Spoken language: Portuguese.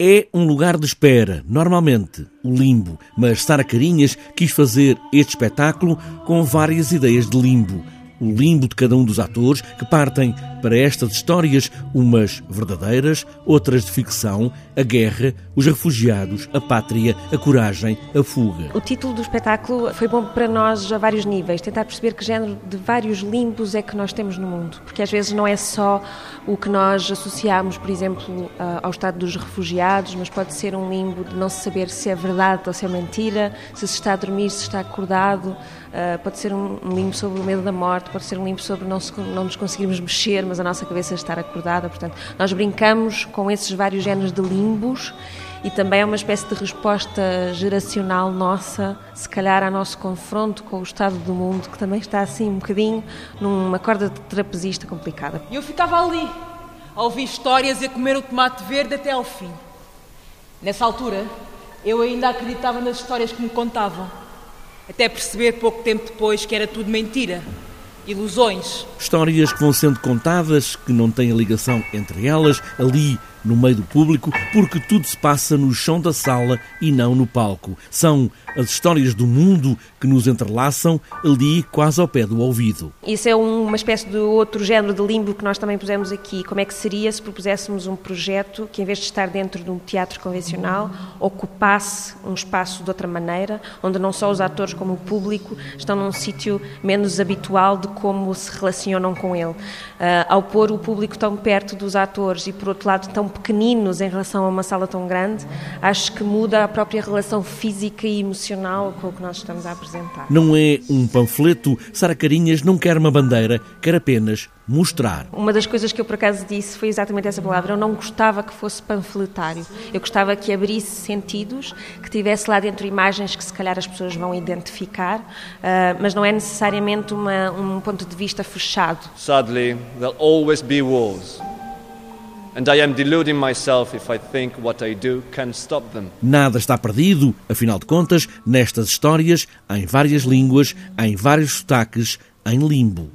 É um lugar de espera, normalmente, o limbo, mas Sara Carinhas quis fazer este espetáculo com várias ideias de limbo o limbo de cada um dos atores que partem para estas histórias, umas verdadeiras, outras de ficção, a guerra, os refugiados, a pátria, a coragem, a fuga. O título do espetáculo foi bom para nós a vários níveis, tentar perceber que género de vários limbos é que nós temos no mundo, porque às vezes não é só o que nós associamos, por exemplo, ao estado dos refugiados, mas pode ser um limbo de não saber se é verdade ou se é mentira, se se está a dormir, se está acordado, pode ser um limbo sobre o medo da morte, pode ser um limpo sobre não, se, não nos conseguirmos mexer, mas a nossa cabeça estar acordada. Portanto, nós brincamos com esses vários géneros de limbos e também é uma espécie de resposta geracional nossa, se calhar ao nosso confronto com o estado do mundo, que também está assim um bocadinho numa corda de trapezista complicada. Eu ficava ali, a ouvir histórias e a comer o tomate verde até ao fim. Nessa altura, eu ainda acreditava nas histórias que me contavam, até perceber pouco tempo depois que era tudo mentira ilusões. Histórias que vão sendo contadas, que não têm ligação entre elas, ali no meio do público, porque tudo se passa no chão da sala e não no palco. São as histórias do mundo que nos entrelaçam ali quase ao pé do ouvido. Isso é uma espécie de outro género de limbo que nós também pusemos aqui. Como é que seria se propuséssemos um projeto que, em vez de estar dentro de um teatro convencional, ocupasse um espaço de outra maneira, onde não só os atores como o público estão num sítio menos habitual de como se relacionam com ele. Uh, ao pôr o público tão perto dos atores e, por outro lado, tão pequeninos em relação a uma sala tão grande, acho que muda a própria relação física e emocional com o que nós estamos a apresentar. Não é um panfleto, Sara Carinhas não quer uma bandeira, quer apenas mostrar. Uma das coisas que eu por acaso disse foi exatamente essa palavra. Eu não gostava que fosse panfletário. Eu gostava que abrisse sentidos, que tivesse lá dentro imagens que se calhar as pessoas vão identificar, uh, mas não é necessariamente uma, um ponto de vista fechado. Sadly, there'll always be wars. Nada está perdido, afinal de contas, nestas histórias, em várias línguas, em vários sotaques, em limbo.